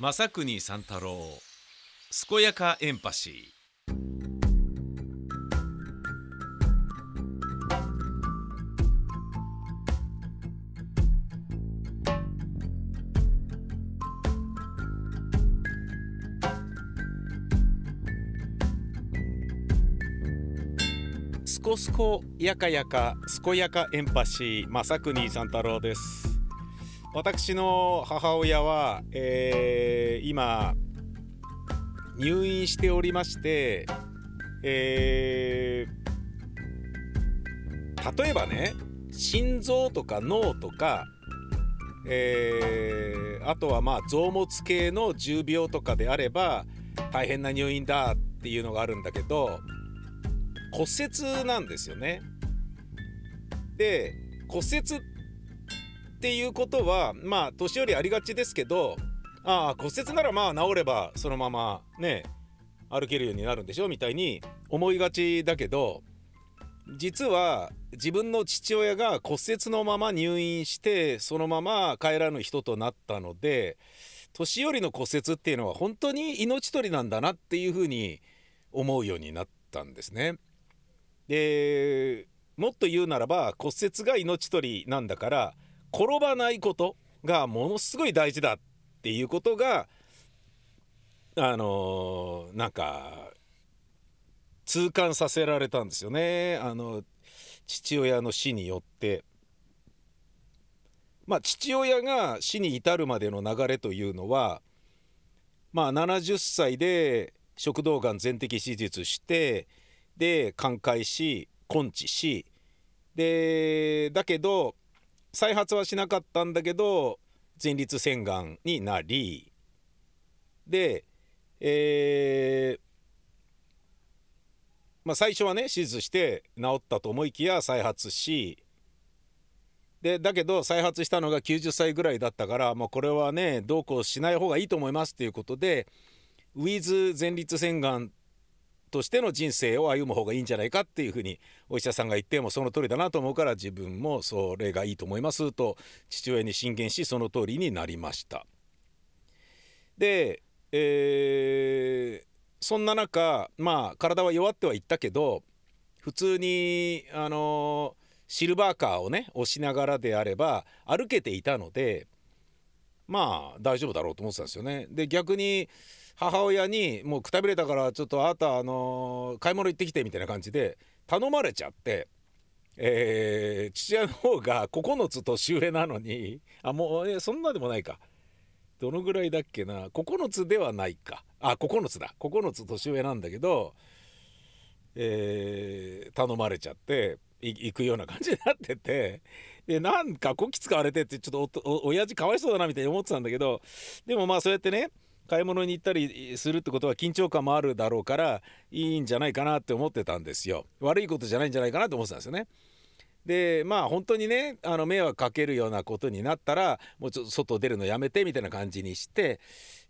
正国三太郎健やかエンパシー。すこすこやかやか健やかエンパシー正国三太郎です。私の母親は、えー今入院しておりまして、えー例えばね心臓とか脳とか、えーあとはまあ臓物系の重病とかであれば大変な入院だっていうのがあるんだけど骨折なんですよね。で骨折っっていうことはまあ年寄りありがちですけどああ骨折ならまあ治ればそのままね歩けるようになるんでしょみたいに思いがちだけど実は自分の父親が骨折のまま入院してそのまま帰らぬ人となったので年寄りの骨折っていうのは本当に命取りなんだなっていうふうに思うようになったんですね。でもっと言うならば骨折が命取りなんだから転ばないことがものすごい大事だっていうことがあのーなんか痛感させられたんですよねあの父親の死によって。まあ父親が死に至るまでの流れというのはまあ70歳で食道がん全摘手術してで寛解し根治しでだけど再発はしなかったんだけど前立腺がんになりで、えーまあ、最初はね手術して治ったと思いきや再発しでだけど再発したのが90歳ぐらいだったからもうこれはねどうこうしない方がいいと思いますっていうことでウィズ前立腺がんとしての人生を歩む方がいいんじゃないかっていうふうにお医者さんが言ってもその通りだなと思うから自分もそれがいいと思いますと父親に進言しその通りになりました。で、えーそんな中まあ体は弱ってはいったけど普通にあのシルバーカーをね押しながらであれば歩けていたのでまあ大丈夫だろうと思ってたんですよね。で逆に母親にもうくたびれたからちょっとあなたあの買い物行ってきてみたいな感じで頼まれちゃって、えー父親の方が9つ年上なのにあもうえそんなでもないか。どのぐらいだっけな。9つではないか。あ9つだ。9つ年上なんだけど、えー頼まれちゃって行くような感じになっててでなんかこき使われてってちょっとおお親父かわいそうだなみたいに思ってたんだけどでもまあそうやってね買い物に行ったりするってことは緊張感もあるだろうからいいんじゃないかなって思ってたんですよ。悪いことじゃないんじゃないかなと思ってたんですよね。でまあ本当にねあの迷惑かけるようなことになったらもうちょっと外出るのやめてみたいな感じにして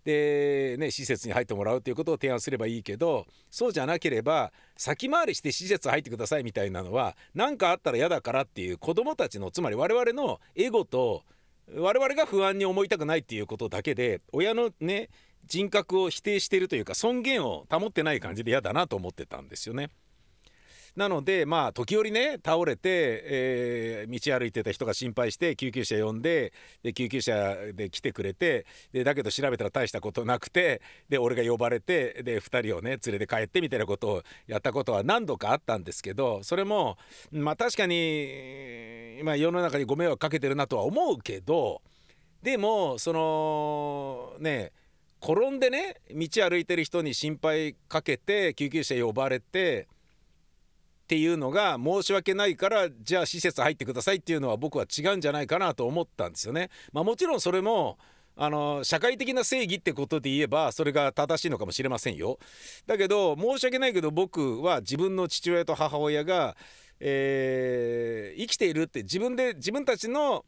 でね施設に入ってもらうっていうことを提案すればいいけどそうじゃなければ先回りして施設入ってくださいみたいなのは何かあったら嫌だからっていう子どもたちのつまり我々のエゴと我々が不安に思いたくないっていうことだけで親のね人格を否定しているというか尊厳を保ってない感じで嫌だなと思ってたんですよね。なのでまあ時折ね倒れて、えー道歩いてた人が心配して救急車呼んでで救急車で来てくれてでだけど調べたら大したことなくてで俺が呼ばれてで2人をね連れて帰ってみたいなことをやったことは何度かあったんですけどそれもまあ確かに今世の中にご迷惑かけてるなとは思うけどでもそのね転んでね道歩いてる人に心配かけて救急車呼ばれてっていうのが申し訳ないからじゃあ施設入ってくださいっていうのは僕は違うんじゃないかなと思ったんですよね。まあ、もちろんそれもあの社会的な正義ってことで言えばそれが正しいのかもしれませんよ。だけど申し訳ないけど僕は自分の父親と母親が、えー生きているって自分で自分たちの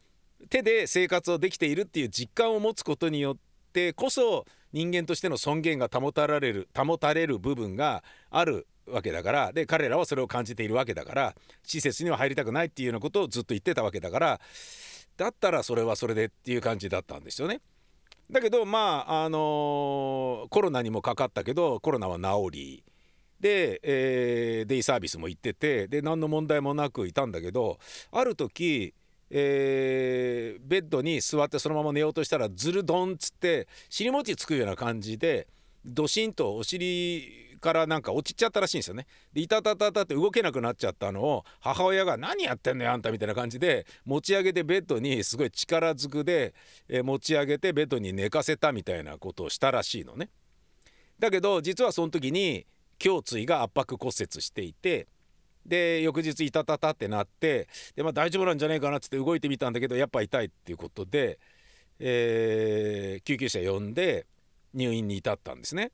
手で生活をできているっていう実感を持つことによってこそ人間としての尊厳が保たれる保たれる部分があるわけだからで彼らはそれを感じているわけだから施設には入りたくないっていうようなことをずっと言ってたわけだからだったらそれはそれでっていう感じだったんですよね。だけどまああのーコロナにもかかったけどコロナは治りで、えーデイサービスも行っててで何の問題もなくいたんだけどある時、えーベッドに座ってそのまま寝ようとしたらズルドンっつって尻餅つくような感じでドシンとお尻からなんか落ちちゃったらしいんですよね。でいたたたたって動けなくなっちゃったのを母親が「何やってんのよあんた」みたいな感じで持ち上げてベッドにすごい力ずくで、え持ち上げてベッドに寝かせたみたいなことをしたらしいのね。だけど実はその時に胸椎が圧迫骨折していてで翌日いたたたってなってで、まあ、大丈夫なんじゃないかなっつって動いてみたんだけどやっぱ痛いっていうことで、えー救急車呼んで入院に至ったんですね。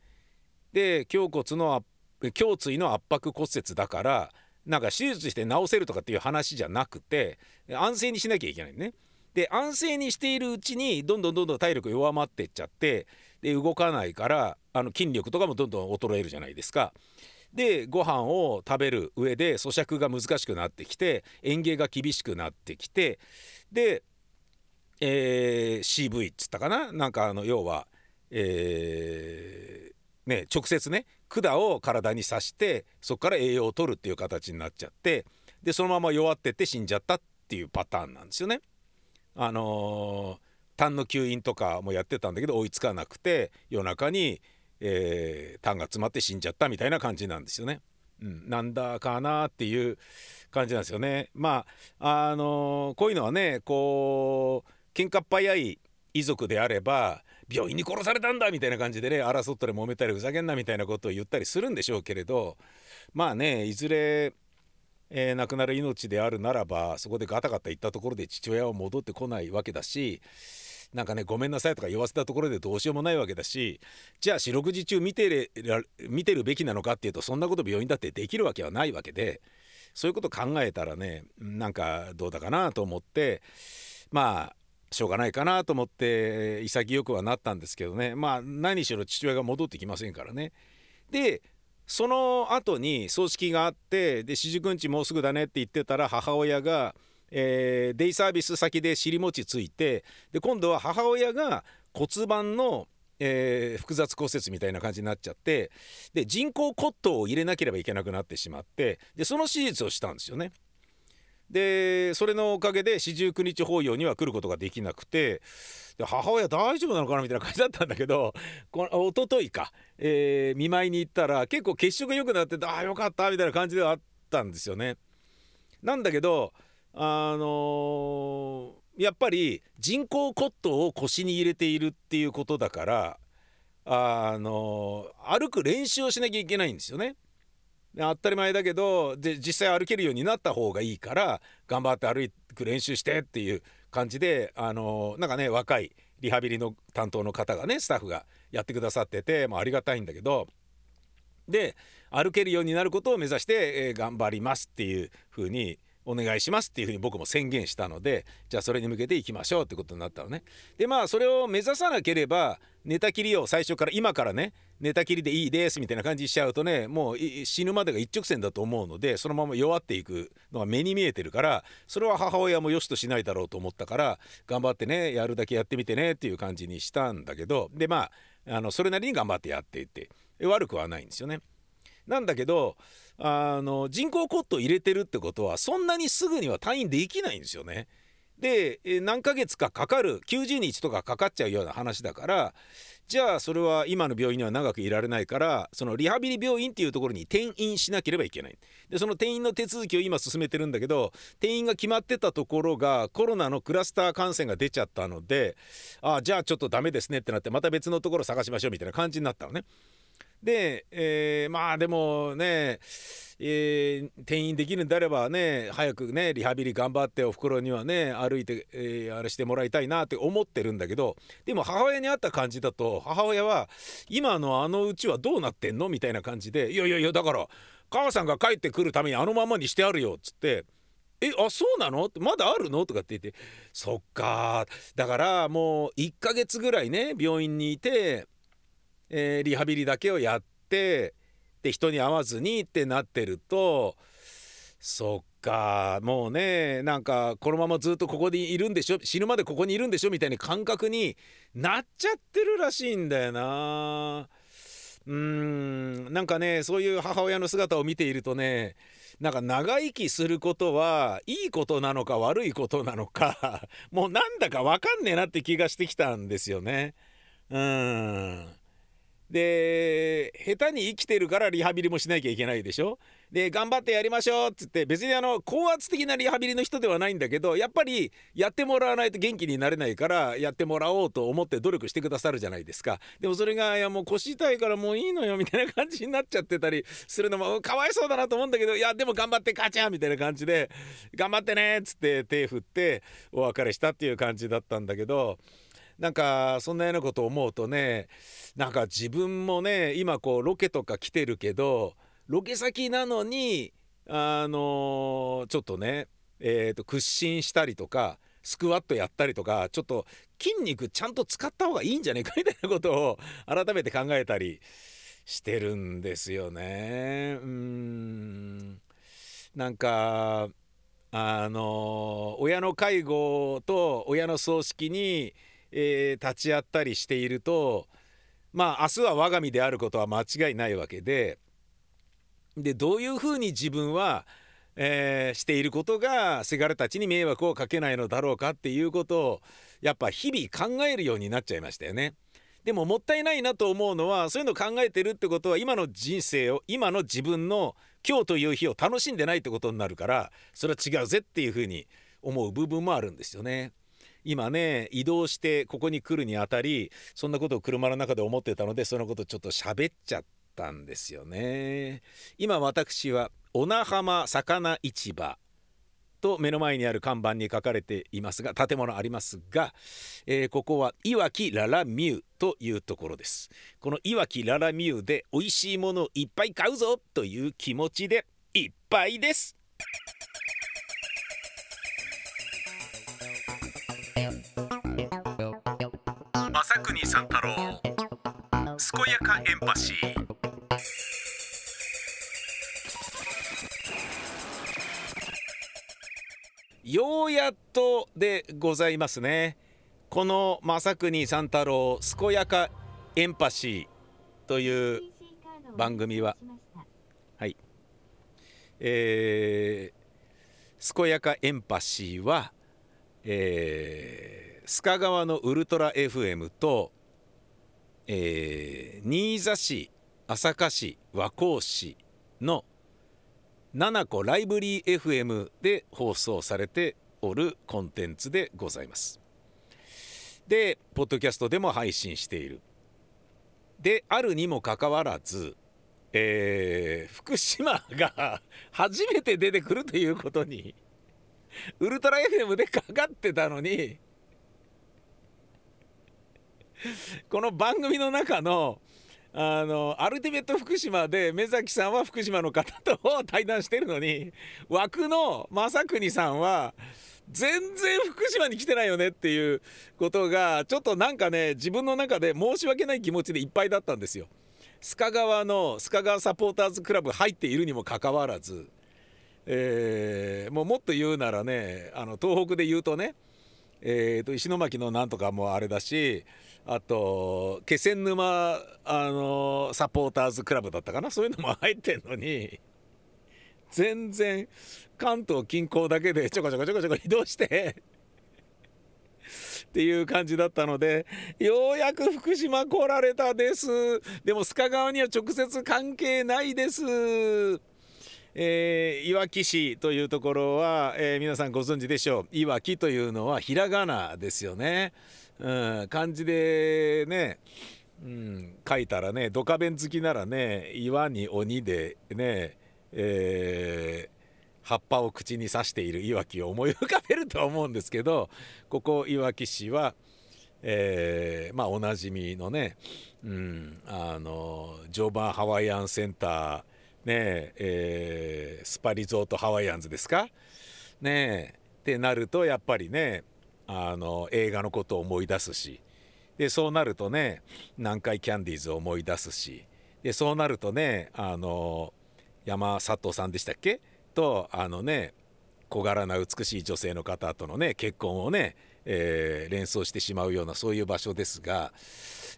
で胸骨の胸椎の圧迫骨折だからなんか手術して治せるとかっていう話じゃなくて安静にしなきゃいけないね。で安静にしているうちにどんどんどんどん体力弱まってっちゃってで動かないからあの筋力とかもどんどん衰えるじゃないですか。でご飯を食べる上で咀嚼が難しくなってきて嚥下が厳しくなってきてで、えー CV っつったかな？なんかあの要は、えーね、直接ね管を体に刺してそこから栄養を取るっていう形になっちゃってでそのまま弱ってって死んじゃったっていうパターンなんですよね。あのー痰の吸引とかもやってたんだけど追いつかなくて夜中に、えー、痰が詰まって死んじゃったみたいな感じなんですよね。うん、なんだかなっていう感じなんですよね。まああのーこういうのはねこう喧嘩っ早い遺族であれば病院に殺されたんだみたいな感じでね争ったり揉めたりふざけんなみたいなことを言ったりするんでしょうけれどまあねいずれ、えー亡くなる命であるならばそこでガタガタ言ったところで父親は戻ってこないわけだしなんかねごめんなさいとか言わせたところでどうしようもないわけだしじゃあ四六時中見てれ見てるべきなのかっていうとそんなこと病院だってできるわけはないわけでそういうこと考えたらねなんかどうだかなと思ってまあしょうがないかなと思って潔くはなったんですけどねまあ何しろ父親が戻ってきませんからね。でその後に葬式があってで四十九日もうすぐだねって言ってたら母親が、えーデイサービス先で尻餅ついてで今度は母親が骨盤の、えー複雑骨折みたいな感じになっちゃってで人工骨頭を入れなければいけなくなってしまってでその手術をしたんですよね。でそれのおかげで四十九日法要には来ることができなくてで母親大丈夫なのかなみたいな感じだったんだけどこの一昨日か、えー見舞いに行ったら結構血色良くなっててああよかったみたいな感じではあったんですよね。なんだけどあのーやっぱり人工骨頭を腰に入れているっていうことだからあのー歩く練習をしなきゃいけないんですよね。当たり前だけどで実際歩けるようになった方がいいから頑張って歩く練習してっていう感じであのなんかね若いリハビリの担当の方がねスタッフがやってくださってて、まあ、ありがたいんだけどで歩けるようになることを目指して、えー頑張りますっていう風にお願いしますっていうふうに僕も宣言したのでじゃあそれに向けていきましょうってことになったのね。でまあそれを目指さなければ寝たきりを最初から今からね寝たきりでいいですみたいな感じにしちゃうとねもう死ぬまでが一直線だと思うのでそのまま弱っていくのが目に見えてるからそれは母親も良しとしないだろうと思ったから頑張ってねやるだけやってみてねっていう感じにしたんだけどでまああのそれなりに頑張ってやっていって悪くはないんですよね。なんだけどあの人工骨頭入れてるってことはそんなにすぐには退院できないんですよね。で何ヶ月かかかる90日とかかかっちゃうような話だからじゃあそれは今の病院には長くいられないからそのリハビリ病院っていうところに転院しなければいけないでその転院の手続きを今進めてるんだけど転院が決まってたところがコロナのクラスター感染が出ちゃったのであじゃあちょっとダメですねってなってまた別のところ探しましょうみたいな感じになったのね。で、えーまあでもね、えー転院できるんであればね早くねリハビリ頑張っておふくろにはね歩いて、えーあれしてもらいたいなって思ってるんだけどでも母親に会った感じだと母親は今のあのうちはどうなってんの？みたいな感じで「いやいやいやだから母さんが帰ってくるためにあのままにしてあるよ」っつって。えあそうなの？ってまだあるの？とかって言ってそっかだからもう1ヶ月ぐらいね病院にいてえーリハビリだけをやってで人に会わずにってなってるとそっかもうねなんかこのままずっとここにいるんでしょ死ぬまでここにいるんでしょみたいな感覚になっちゃってるらしいんだよなうーんなんかねそういう母親の姿を見ているとねなんか長生きすることはいいことなのか悪いことなのかもうなんだか分かんねえなって気がしてきたんですよね。うんで下手に生きてるからリハビリもしなきゃいけないでしょ？で頑張ってやりましょうっつって別にあの高圧的なリハビリの人ではないんだけどやっぱりやってもらわないと元気になれないからやってもらおうと思って努力してくださるじゃないですか。でもそれがいやもう腰痛いからもういいのよみたいな感じになっちゃってたりするのもかわいそうだなと思うんだけどいやでも頑張ってカチャンみたいな感じで頑張ってねっつって手振ってお別れしたっていう感じだったんだけどなんかそんなようなことを思うとねなんか自分もね今こうロケとか来てるけどロケ先なのにあのー、ちょっとね、えー、と屈伸したりとかスクワットやったりとかちょっと筋肉ちゃんと使った方がいいんじゃないかみたいなことを改めて考えたりしてるんですよね。うんなんかあのー、親の介護と親の葬式にえー、立ち会ったりしているとまあ明日は我が身であることは間違いないわけででどういうふうに自分は、えー、していることがせがれたちに迷惑をかけないのだろうかっていうことをやっぱ日々考えるようになっちゃいましたよね。でももったいないなと思うのはそういうのを考えてるってことは今の人生を今の自分の今日という日を楽しんでないってことになるからそれは違うぜっていうふうに思う部分もあるんですよね。今ね移動してここに来るにあたりそんなことを車の中で思ってたのでそのことちょっと喋っちゃったんですよね。今私は小名浜魚市場と目の前にある看板に書かれていますが建物ありますが、えー、ここはいわきララミューというところです。このいわきララミューで美味しいものをいっぱい買うぞという気持ちでいっぱいです。三太郎。健やかエンパシー。ようやっとでございますね。この正国三太郎健やかエンパシーという番組は。はい。えー、健やかエンパシーはえー須賀川のウルトラ FM と、えー、新座市朝霞市和光市の七子ライブリー FM で放送されておるコンテンツでございます。でポッドキャストでも配信している。であるにもかかわらず、えー、福島が初めて出てくるということにウルトラ FM でかかってたのに この番組の中のあのアルティメット福島で目崎さんは福島の方と対談してるのに枠の正国さんは全然福島に来てないよねっていうことがちょっとなんかね自分の中で申し訳ない気持ちでいっぱいだったんですよ。須賀川の須賀川サポーターズクラブ入っているにもかかわらず、えー、もうもっと言うならねあの東北で言うとね、えー、と石巻のなんとかもあれだしあと気仙沼あのサポーターズクラブだったかな？そういうのも入ってんのに全然関東近郊だけでちょこちょこちょこちょこ移動してっていう感じだったのでようやく福島来られたです。でも須賀川には直接関係ないです。えー、いわき市というところは、えー、皆さんご存知でしょう。いわきというのはひらがなですよね。うん、漢字でね、うん、書いたらねドカベン好きならね岩に鬼でね、えー、葉っぱを口に刺しているいわきを思い浮かべると思うんですけどここいわき市は、えー、まあおなじみのね、うん、あの常磐ハワイアンセンターねえー、スパリゾートハワイアンズですか？ねってなるとやっぱりねあの映画のことを思い出すし。でそうなるとね南海キャンディーズを思い出すし。でそうなるとねあの山里さんでしたっけ？とあのね小柄な美しい女性の方とのね結婚をね、えー、連想してしまうようなそういう場所ですが、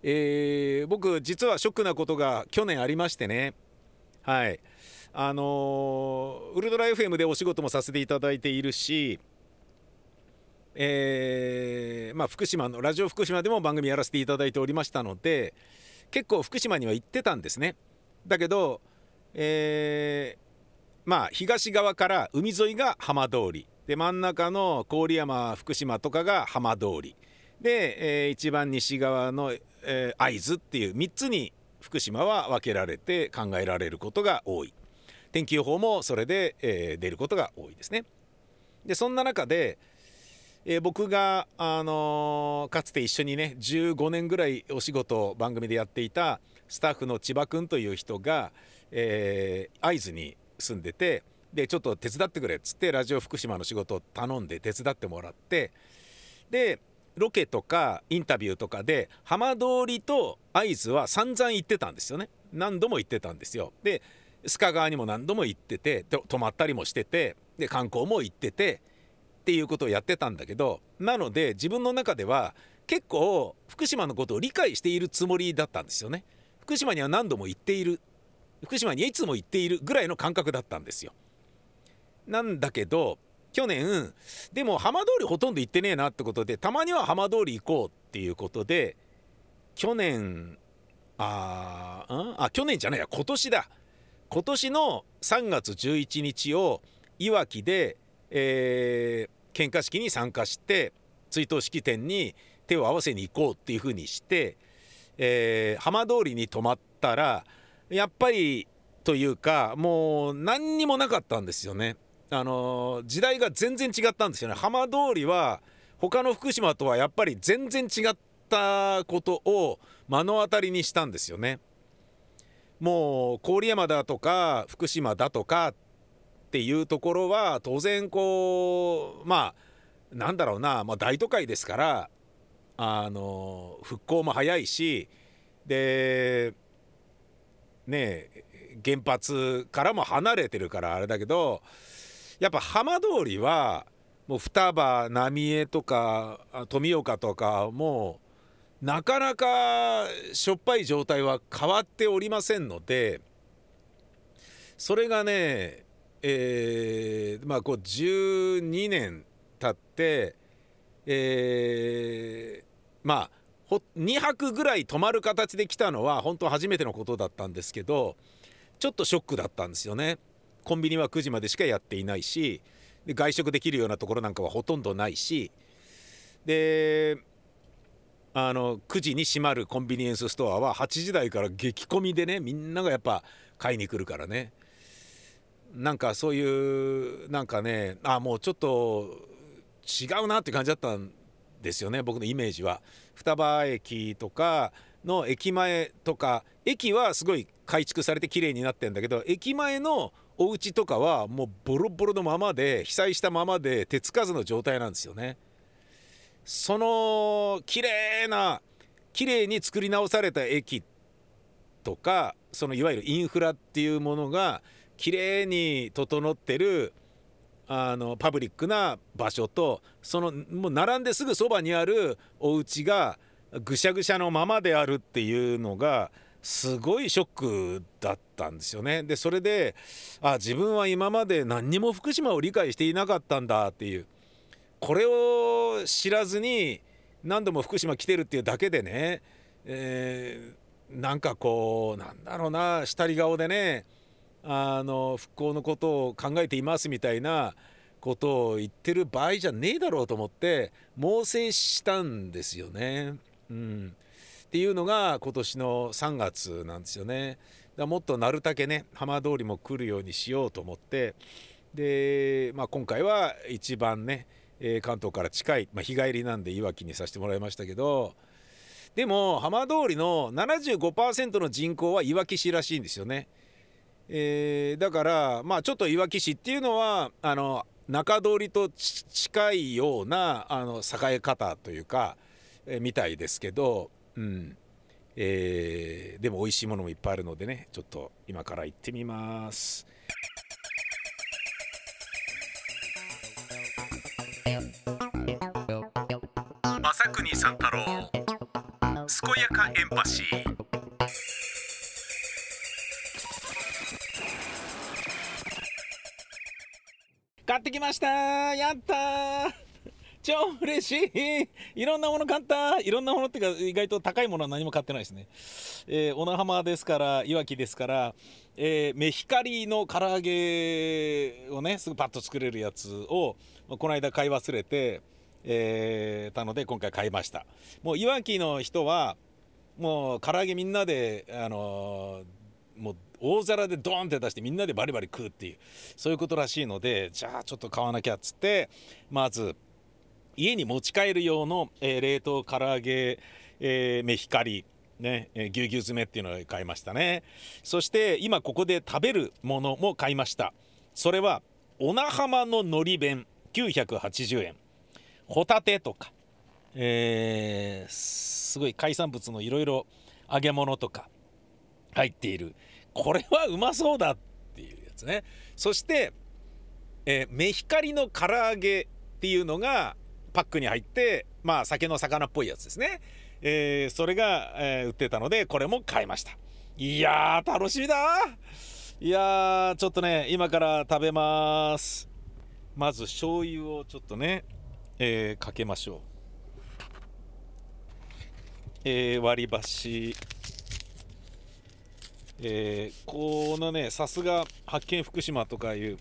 えー、僕実はショックなことが去年ありましてね。はい。あのウルトラ FM でお仕事もさせていただいているし。えー、まあ、福島のラジオ福島でも番組やらせていただいておりましたので結構福島には行ってたんですね。だけど、えー、まあ東側から海沿いが浜通り。で真ん中の郡山福島とかが浜通り。で、えー、一番西側の、えー、会津っていう3つに福島は分けられて考えられることが多い。天気予報もそれで、えー、出ることが多いですね。でそんな中で、え、僕が、あのー、かつて一緒にね15年ぐらいお仕事番組でやっていたスタッフの千葉君という人が、えー、会津に住んでてでちょっと手伝ってくれっつってラジオ福島の仕事を頼んで手伝ってもらってでロケとかインタビューとかで浜通りと会津は散々行ってたんですよね。何度も行ってたんですよ。で須賀川にも何度も行ってて泊まったりもしててで観光も行っててっていうことをやってたんだけどなので自分の中では結構福島のことを理解しているつもりだったんですよね福島には何度も行っている福島にいつも行っているぐらいの感覚だったんですよ。なんだけど去年でも浜通りほとんど行ってねえなってことでたまには浜通り行こうっていうことで去年ああ去年じゃないや今年だ今年の3月11日をいわきで、えー、献花式に参加して追悼式典に手を合わせに行こうっていうふうにして、えー、浜通りに泊まったらやっぱりというかもう何にもなかったんですよね。あの時代が全然違ったんですよね。浜通りは他の福島とはやっぱり全然違ったことを目の当たりにしたんですよね。もう郡山だとか福島だとかっていうところは当然こうまあなんだろうな、まあ、大都会ですからあの復興も早いしでね原発からも離れてるからあれだけどやっぱ浜通りはもう双葉浪江とか富岡とかもうなかなかしょっぱい状態は変わっておりませんのでそれがねえー、まあこう12年経ってえー、まあ2泊ぐらい泊まる形で来たのは本当初めてのことだったんですけどちょっとショックだったんですよね。コンビニは9時までしかやっていないしで外食できるようなところなんかはほとんどないしであの9時に閉まるコンビニエンスストアは8時台から激混みでねみんながやっぱ買いに来るからね。なんかそういうなんかねあもうちょっと違うなって感じだったんですよね僕のイメージは。双葉駅とかの駅前とか駅はすごい改築されて綺麗になってんだけど駅前のお家とかはもうボロボロのままで被災したままで手つかずの状態なんですよね。その綺麗な綺麗に作り直された駅とかそのいわゆるインフラっていうものが綺麗に整ってるあのパブリックな場所とそのもう並んですぐそばにあるお家がぐしゃぐしゃのままであるっていうのがすごいショックだったんですよね。でそれであ自分は今まで何にも福島を理解していなかったんだっていうこれを知らずに何度も福島来てるっていうだけでね、えー、なんかこうなんだろうな下り顔でねあの復興のことを考えていますみたいなことを言ってる場合じゃねえだろうと思って猛省したんですよね。うん、っていうのが今年の3月なんですよね。だもっとなるたけね浜通りも来るようにしようと思ってで、まあ、今回は一番ね、え、関東から近い、まあ、日帰りなんでいわきにさせてもらいましたけどでも浜通りの75%の人口はいわき市らしいんですよね。えー、だからまあちょっといわき市っていうのはあの中通りと近いようなあの栄え方というか、えー、みたいですけど、うんえー、でも美味しいものもいっぱいあるのでねちょっと今から行ってみます。朝国三太郎健やかエンパシー買ってきました。やったー。超嬉しい。いろんなもの買った。いろんなものっていうか意外と高いものは何も買ってないですね、えー、小名浜ですからいわきですから、えー、メヒカリの唐揚げをねすぐパッと作れるやつをこの間買い忘れてえー、たので今回買いました。もういわきの人はもう唐揚げみんなであのー、もう大皿でドーンって出してみんなでバリバリ食うっていうそういうことらしいのでじゃあちょっと買わなきゃっつってまず家に持ち帰る用の、えー、冷凍唐揚げ、えー、メヒカリね、えー、ぎゅうぎゅう詰めっていうのを買いましたね。そして今ここで食べるものも買いました。それは小名浜の海苔弁980円ホタテとか、えー、すごい海産物のいろいろ揚げ物とか入っているこれはうまそうだっていうやつね。そして、えー、メヒカリの唐揚げっていうのがパックに入ってまあ酒の魚っぽいやつですね、えー、それが、えー、売ってたのでこれも買いました。いやー楽しみだ。いやちょっとね今から食べます。まず醤油をちょっとねえー、かけましょう、え、割り箸。えー、このねさすが発見福島とかいう、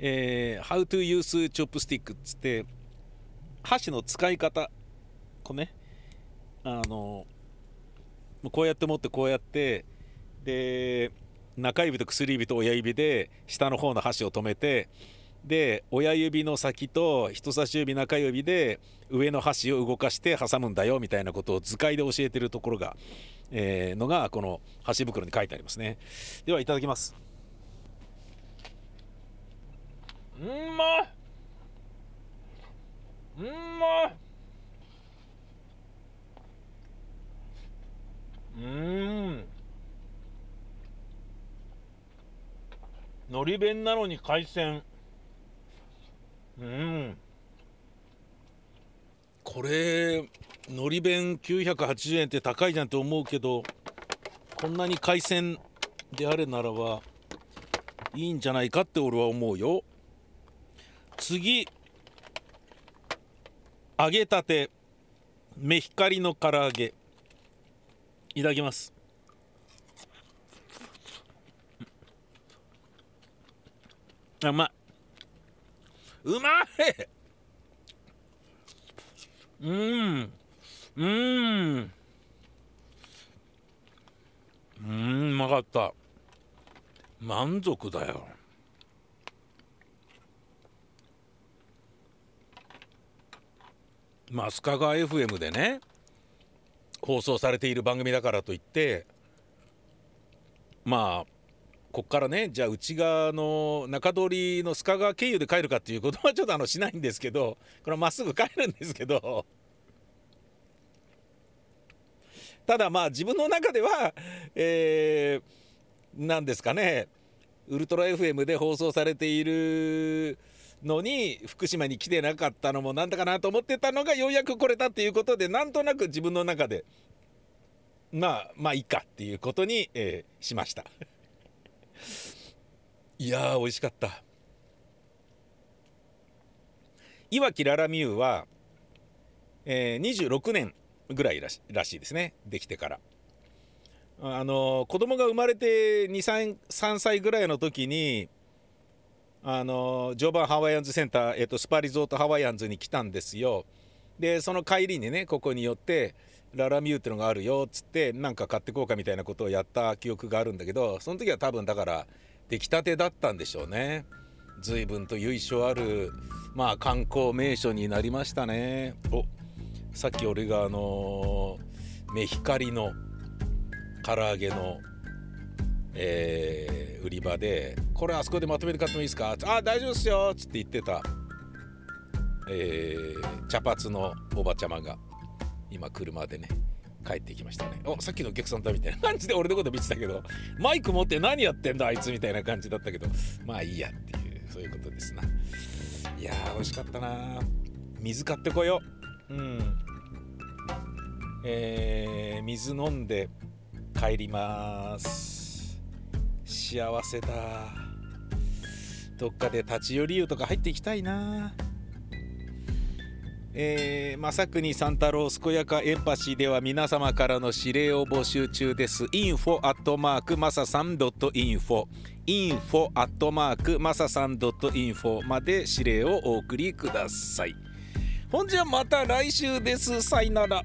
えー、How to use chopstick っつって箸の使い方こうねあのこうやって持ってこうやってで中指と薬指と親指で下の方の箸を止めてで親指の先と人差し指中指で上の箸を動かして挟むんだよみたいなことを図解で教えてるところが、えー、のがこの箸袋に書いてありますね。ではいただきます。うんまうんまうん。のり弁なのに海鮮。うん。これのり弁980円って高いじゃんと思うけどこんなに海鮮であれならばいいんじゃないかって俺は思うよ。次揚げたて。メヒカリの唐揚げ。いただきます。あうまいうまい。うん。うん。うんうまかった。満足だよ。まあ須賀川 FM でね放送されている番組だからといってまあこっからねじゃあ内側の中通りの須賀川経由で帰るかっていうことはちょっとあのしないんですけどこれはまっすぐ帰るんですけどただまあ自分の中ではえー、ですかねウルトラ FM で放送されているのに福島に来てなかったのもなんだかなと思ってたのがようやく来れたっていうことでなんとなく自分の中でまあまあいいかっていうことに、えー、しました。いやー美味しかった。いわきララミューは、えー、26年ぐらいらしらしいですね。できてから。あの子供が生まれて23歳ぐらいの時にあの常磐ハワイアンズセンター、えーと、スパリゾートハワイアンズに来たんですよ。でその帰りにねここに寄ってララミューってのがあるよっつってなんか買ってこうかみたいなことをやった記憶があるんだけどその時は多分だから出来たてだったんでしょうね。随分と由緒あるまあ観光名所になりましたね。おさっき俺があのメヒカリの唐揚げのえー、売り場で「これあそこでまとめて買ってもいいですか?」あ大丈夫ですよ」っつって言ってた、えー、茶髪のおばちゃまが。今車でね帰ってきましたね。おさっきのお客さんだみたいな 感じで俺のこと見てたけどマイク持って何やってんだあいつみたいな感じだったけどまあいいやっていうそういうことですな。いやー美味しかったな。水買ってこよう。うん。えー、水飲んで帰ります。幸せだ。どっかで立ち寄り湯とか入っていきたいな。えー、正国三太郎健やかエンパシーでは皆様からの指令を募集中です。info アットマークマサさん .info info アットマークマサさん .info まで指令をお送りください。ほんじゃまた来週です。さよなら。